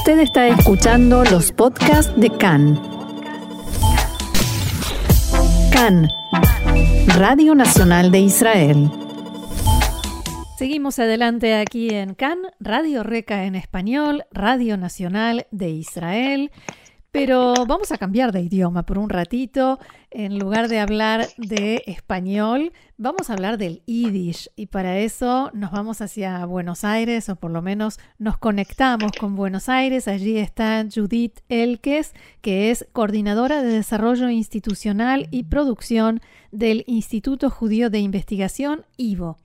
Usted está escuchando los podcasts de CAN. CAN, Radio Nacional de Israel. Seguimos adelante aquí en CAN, Radio Reca en español, Radio Nacional de Israel. Pero vamos a cambiar de idioma por un ratito. En lugar de hablar de español, vamos a hablar del yiddish. Y para eso nos vamos hacia Buenos Aires, o por lo menos nos conectamos con Buenos Aires. Allí está Judith Elkes, que es coordinadora de desarrollo institucional y producción del Instituto Judío de Investigación, IVO.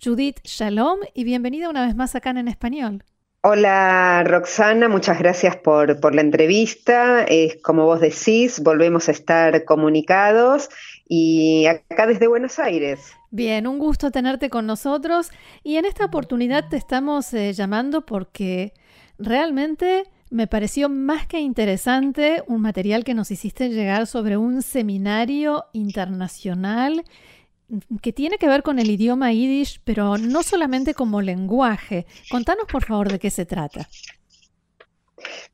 Judith, shalom y bienvenida una vez más acá en Español. Hola Roxana, muchas gracias por, la entrevista. como vos decís, volvemos a estar comunicados y acá desde Buenos Aires. Bien, un gusto tenerte con nosotros y en esta oportunidad te estamos eh, llamando porque realmente me pareció más que interesante un material que nos hiciste llegar sobre un seminario internacional que tiene que ver con el idioma yiddish, pero no solamente como lenguaje. Contanos, por favor, de qué se trata.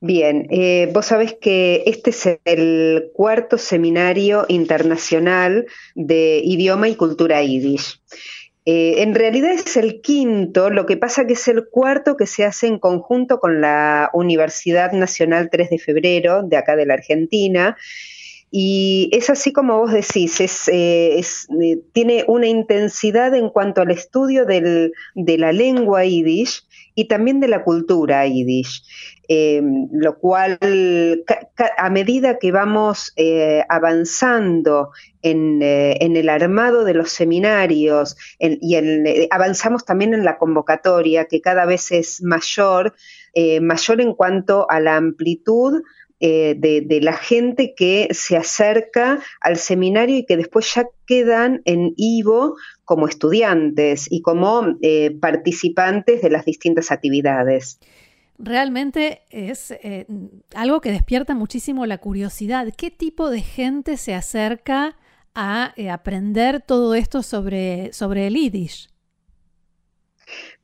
Bien, eh, vos sabés que este es el cuarto seminario internacional de idioma y cultura yiddish. Eh, en realidad es el quinto, lo que pasa que es el cuarto que se hace en conjunto con la Universidad Nacional 3 de Febrero de acá de la Argentina, y es así como vos decís, es, eh, eh, tiene una intensidad en cuanto al estudio de la lengua yiddish y también de la cultura yiddish. Em, lo cual a medida que vamos eh, avanzando en, el armado de los seminarios y avanzamos también en la convocatoria, que cada vez es mayor, mayor en cuanto a la amplitud eh, de, la gente que se acerca al seminario y que después ya quedan en Ivo como estudiantes y como eh, participantes de las distintas actividades. Realmente es eh, algo que despierta muchísimo la curiosidad. ¿Qué tipo de gente se acerca a aprender todo esto sobre, sobre el Yiddish?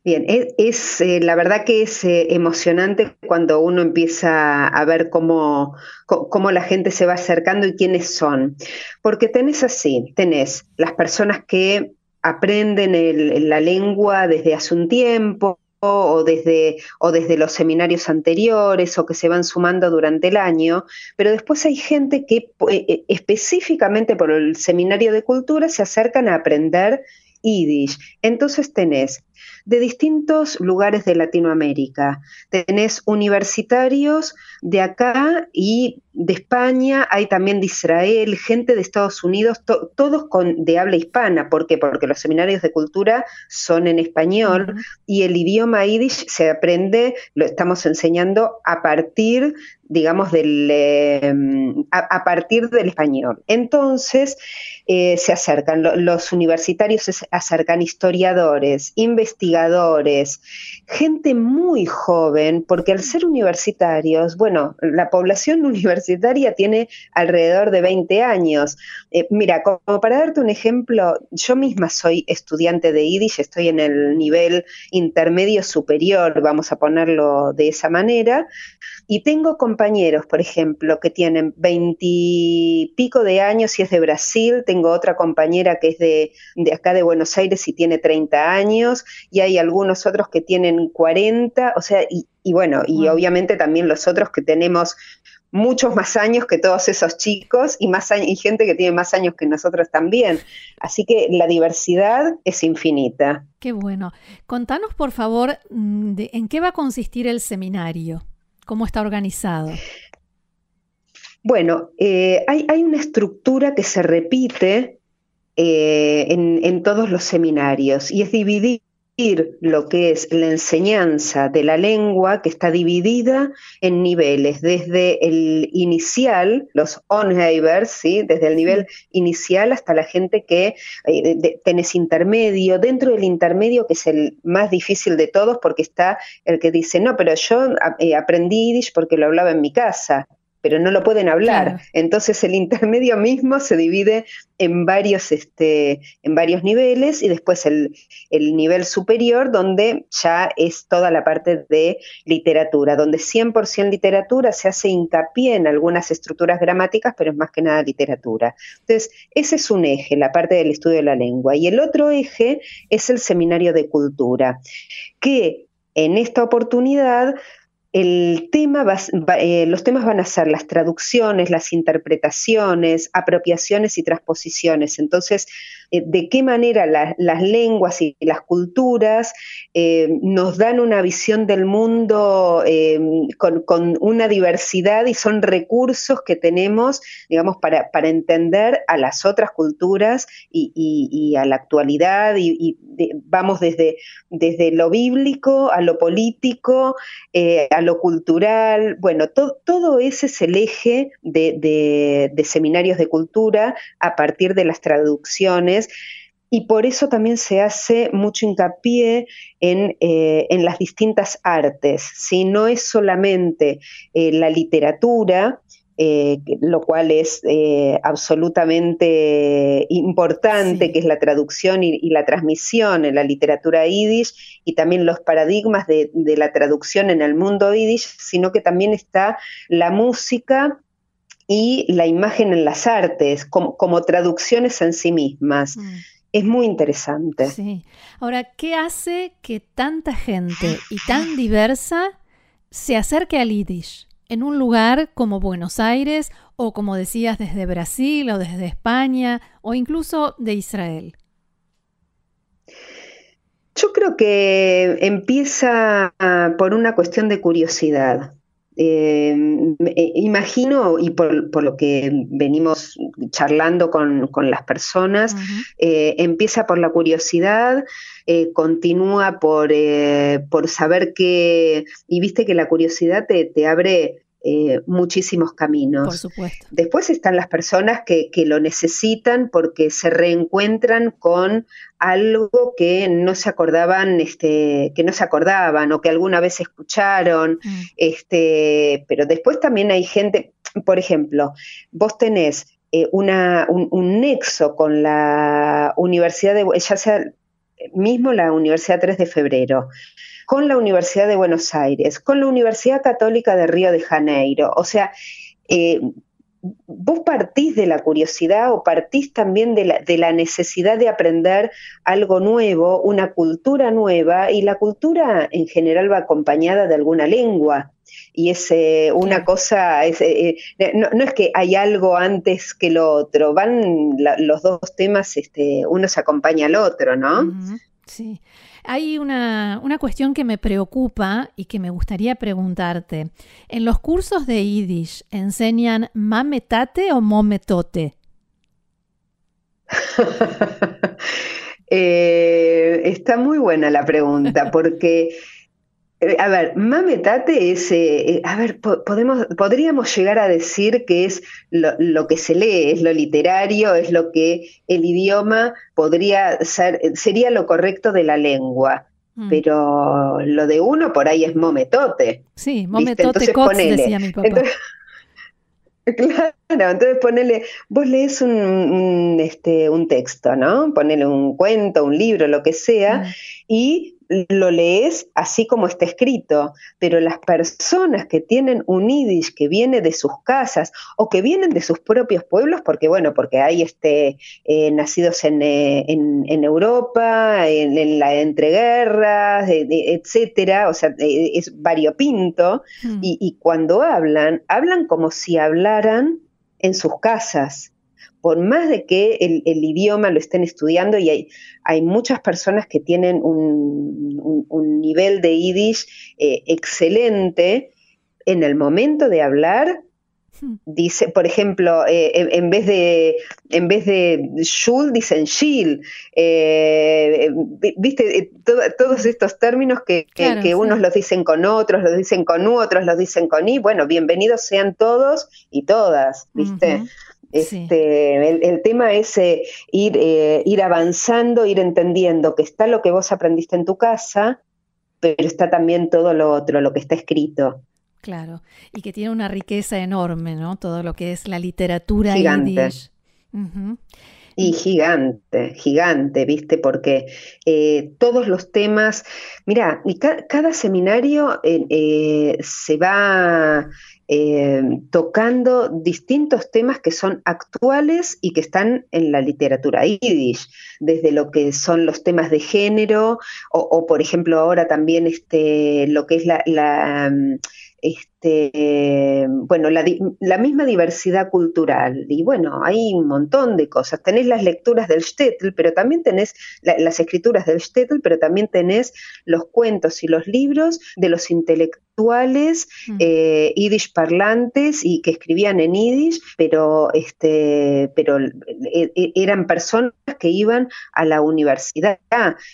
Bien, es, eh, la verdad que es eh, emocionante cuando uno empieza a ver cómo, cómo, la gente se va acercando y quiénes son. Porque tenés así, tenés las personas que aprenden la lengua desde hace un tiempo, o desde, o desde los seminarios anteriores o que se van sumando durante el año, pero después hay gente que eh, específicamente por el seminario de cultura se acercan a aprender Yiddish. Entonces tenés de distintos lugares de Latinoamérica. Tenés universitarios de acá y de España, hay también de Israel, gente de Estados Unidos, todos con, de habla hispana. ¿Por qué? Porque los seminarios de cultura son en español y el idioma yiddish se aprende, lo estamos enseñando a partir digamos, del, em, a, partir del español. Entonces, eh, se acercan, los universitarios se acercan historiadores, investigadores, gente muy joven, porque al ser universitarios, bueno, la población universitaria tiene alrededor de 20 años. Eh, mira, como para darte un ejemplo, yo misma soy estudiante de Yiddish, estoy en el nivel intermedio superior, vamos a ponerlo de esa manera, y tengo compañeros, por ejemplo, que tienen veintipico de años y es de Brasil, tengo otra compañera que es de, acá de Buenos Aires y tiene 30 años, y hay algunos otros que tienen 40, o sea, y, bueno, y obviamente también los otros que tenemos muchos más años que todos esos chicos y más y gente que tiene más años que nosotros también. Así que la diversidad es infinita. Qué bueno. Contanos, por favor, mm, en qué va a consistir el seminario. ¿Cómo está organizado? Bueno, eh, hay, una estructura que se repite eh, en, en, todos los seminarios y es dividir lo que es la enseñanza de la lengua que está dividida en niveles, desde el inicial, los onheivers, ¿sí? desde el nivel inicial hasta la gente que eh, tenés intermedio, dentro del intermedio que es el más difícil de todos porque está el que dice, no, pero yo eh, aprendí Yiddish porque lo hablaba en mi casa. Pero no lo pueden hablar. Entonces el intermedio mismo se divide en varios, este, en varios niveles y después el, el, nivel superior donde ya es toda la parte de literatura, donde 100% literatura se hace hincapié en algunas estructuras gramáticas, pero es más que nada literatura. Entonces, ese es un eje, la parte del estudio de la lengua. Y el otro eje es el seminario de cultura, que en esta oportunidad el tema eh, los temas van a ser las traducciones, las interpretaciones, apropiaciones y transposiciones. Entonces, eh, de qué manera las lenguas y las culturas eh, nos dan una visión del mundo con, una diversidad y son recursos que tenemos, digamos, para, entender a las otras culturas y, a la actualidad. Y, vamos desde, desde lo bíblico a lo político, a lo cultural, bueno, todo ese es el eje de, seminarios de cultura a partir de las traducciones y por eso también se hace mucho hincapié en, eh, las distintas artes, si no es solamente eh, la literatura, eh, lo cual es eh, absolutamente importante, que es la traducción y, la transmisión en la literatura yiddish y también los paradigmas de, la traducción en el mundo yiddish, sino que también está la música y la imagen en las artes como, traducciones en sí mismas. Mm. Es muy interesante. Sí. Ahora, ¿qué hace que tanta gente y tan diversa se acerque al yiddish? En un lugar como Buenos Aires o como decías desde Brasil o desde España o incluso de Israel? Yo creo que empieza ah, por una cuestión de curiosidad. Eh, imagino, y por, lo que venimos charlando con, las personas, eh, empieza por la curiosidad, eh, continúa por, por saber que, y viste que la curiosidad te, te abre eh, muchísimos caminos. Por supuesto. Después están las personas que, lo necesitan porque se reencuentran con algo que no se acordaban, este, que no se acordaban o que alguna vez escucharon. Mm. Este, pero después también hay gente, por ejemplo, vos tenés eh, una, un, nexo con la Universidad de, ya sea mismo la Universidad 3 de Febrero, con la Universidad de Buenos Aires, con la Universidad Católica de Río de Janeiro. O sea, eh, vos partís de la curiosidad o partís también de la, necesidad de aprender algo nuevo, una cultura nueva, y la cultura en general va acompañada de alguna lengua. Y es eh, una cosa, eh, no, es que hay algo antes que lo otro, van los dos temas, este, uno se acompaña al otro, ¿no? Sí. Hay una, cuestión que me preocupa y que me gustaría preguntarte. ¿En los cursos de Yiddish enseñan mametate o mometote? Eh, está muy buena la pregunta porque a ver, mametate es, eh, eh, a ver, podemos, podríamos llegar a decir que es lo, que se lee, es lo literario, es lo que el idioma podría ser, sería lo correcto de la lengua. Mm. Pero lo de uno por ahí es mometote. Sí, mometote decía mi papá. claro, entonces ponele, vos lees un, este, un texto, ¿no? Ponele un cuento, un libro, lo que sea, mm. y lo lees así como está escrito, pero las personas que tienen un yiddish que viene de sus casas o que vienen de sus propios pueblos, porque bueno, porque hay este, eh, nacidos en, eh, Europa, en, la entreguerras, etcétera, o sea, eh, es variopinto, hmm. y, y cuando hablan, hablan como si hablaran en sus casas por más de que el, idioma lo estén estudiando y hay, hay muchas personas que tienen un, nivel de yiddish eh, excelente, en el momento de hablar, hmm. dice, por ejemplo, eh, en, vez de en vez de shul dicen shil, eh, viste todos estos términos que, unos los dicen con otros, los dicen con u, otros los dicen con i. Bueno, bienvenidos sean todos y todas, viste. Este, el, tema es eh, ir, eh, ir avanzando, ir entendiendo que está lo que vos aprendiste en tu casa, pero está también todo lo otro, lo que está escrito. Claro, y que tiene una riqueza enorme, ¿no? Todo lo que es la literatura Gigante. Y gigante, gigante, ¿viste? Porque eh, todos los temas, mira, y cada seminario se va tocando distintos temas que son actuales y que están en la literatura yiddish, desde lo que son los temas de género, o, por ejemplo ahora también este, lo que es la, este, bueno, la, la, misma diversidad cultural. Y bueno, hay un montón de cosas. Tenés las lecturas del Stettel, pero también tenés las escrituras del Stettel, pero también tenés los cuentos y los libros de los intelectuales mm. eh, yiddish parlantes y que escribían en yiddish, pero, este, pero e, e, eran personas que iban a la universidad.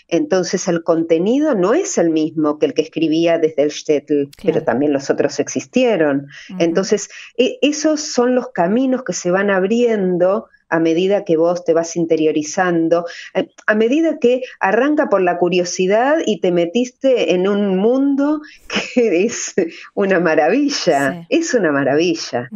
Entonces el contenido no es el mismo que el que escribía desde el Stettel, pero también los otros existieron. Entonces, e, esos son los caminos que se van abriendo a medida que vos te vas interiorizando, eh, a medida que arranca por la curiosidad y te metiste en un mundo que es una maravilla, es una maravilla.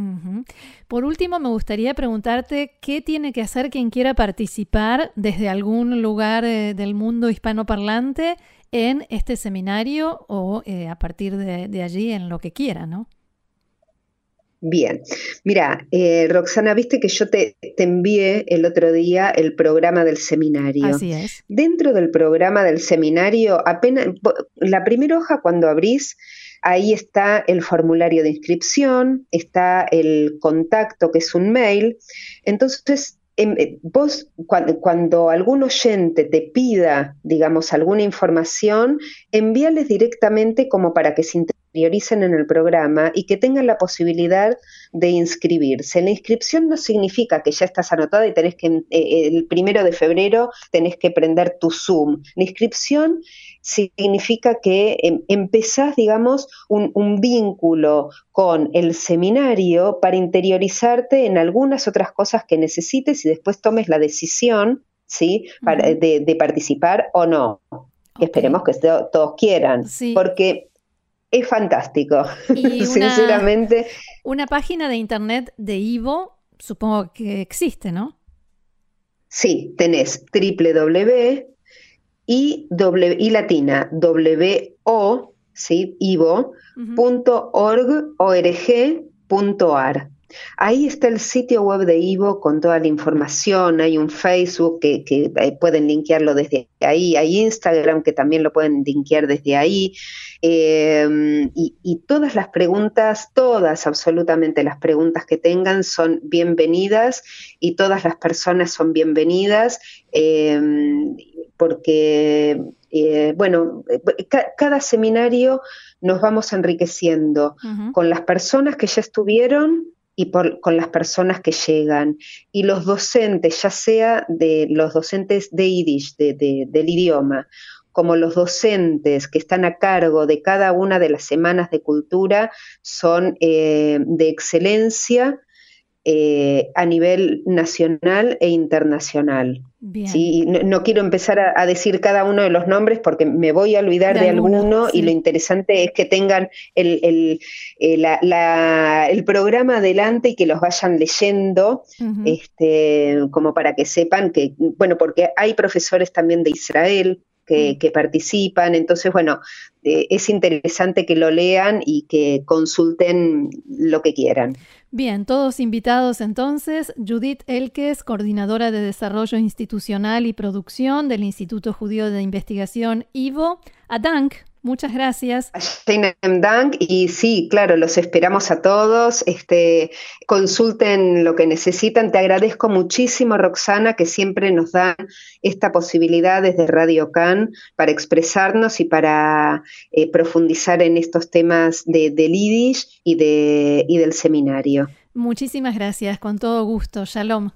Por último, me gustaría preguntarte qué tiene que hacer quien quiera participar desde algún lugar eh, del mundo hispanoparlante en este seminario o eh, a partir de, allí en lo que quiera, ¿no? Bien, mira, eh, Roxana, viste que yo te, te, envié el otro día el programa del seminario. Así es. Dentro del programa del seminario, apenas la primera hoja cuando abrís, ahí está el formulario de inscripción, está el contacto que es un mail. Entonces, Em, eh, vos cuando, algún oyente te pida, digamos, alguna información, envíales directamente como para que se interioricen en el programa y que tengan la posibilidad de inscribirse. La inscripción no significa que ya estás anotada y tenés que, eh, el primero de febrero tenés que prender tu Zoom. La inscripción significa que em, empezás, digamos, un, vínculo con el seminario para interiorizarte en algunas otras cosas que necesites y después tomes la decisión, ¿sí? de, participar o no. Esperemos que todos quieran, porque es fantástico, sinceramente. Una página de internet de Ivo, supongo que existe, ¿no? Sí, tenés www y, w, y latina, w o, ¿sí? ivo, Ahí está el sitio web de Ivo con toda la información, hay un Facebook que, eh, pueden linkearlo desde ahí, hay Instagram que también lo pueden linkear desde ahí, em, y, todas las preguntas, todas, absolutamente las preguntas que tengan son bienvenidas y todas las personas son bienvenidas. Em, porque, eh, bueno, cada seminario nos vamos enriqueciendo con las personas que ya estuvieron y con las personas que llegan. Y los docentes, ya sea de los docentes de Yiddish, del idioma, como los docentes que están a cargo de cada una de las semanas de cultura, son eh, de excelencia eh, a nivel nacional e internacional. ¿Sí? No, quiero empezar a, decir cada uno de los nombres porque me voy a olvidar de, alguno y lo interesante es que tengan el, el, eh, el, programa adelante y que los vayan leyendo, este, como para que sepan que, bueno, porque hay profesores también de Israel, que, mm. participan. Entonces, bueno, eh, es interesante que lo lean y que consulten lo que quieran. Bien, todos invitados entonces. Judith Elkes, coordinadora de Desarrollo Institucional y Producción del Instituto Judío de Investigación IVO. Adank, muchas gracias. Dank, y sí, claro, los esperamos a todos. Este, consulten lo que necesitan. Te agradezco muchísimo, Roxana, que siempre nos dan esta posibilidad desde Radio Can para expresarnos y para eh, profundizar en estos temas de, del y, de, y del seminario. Muchísimas gracias, con todo gusto. Shalom.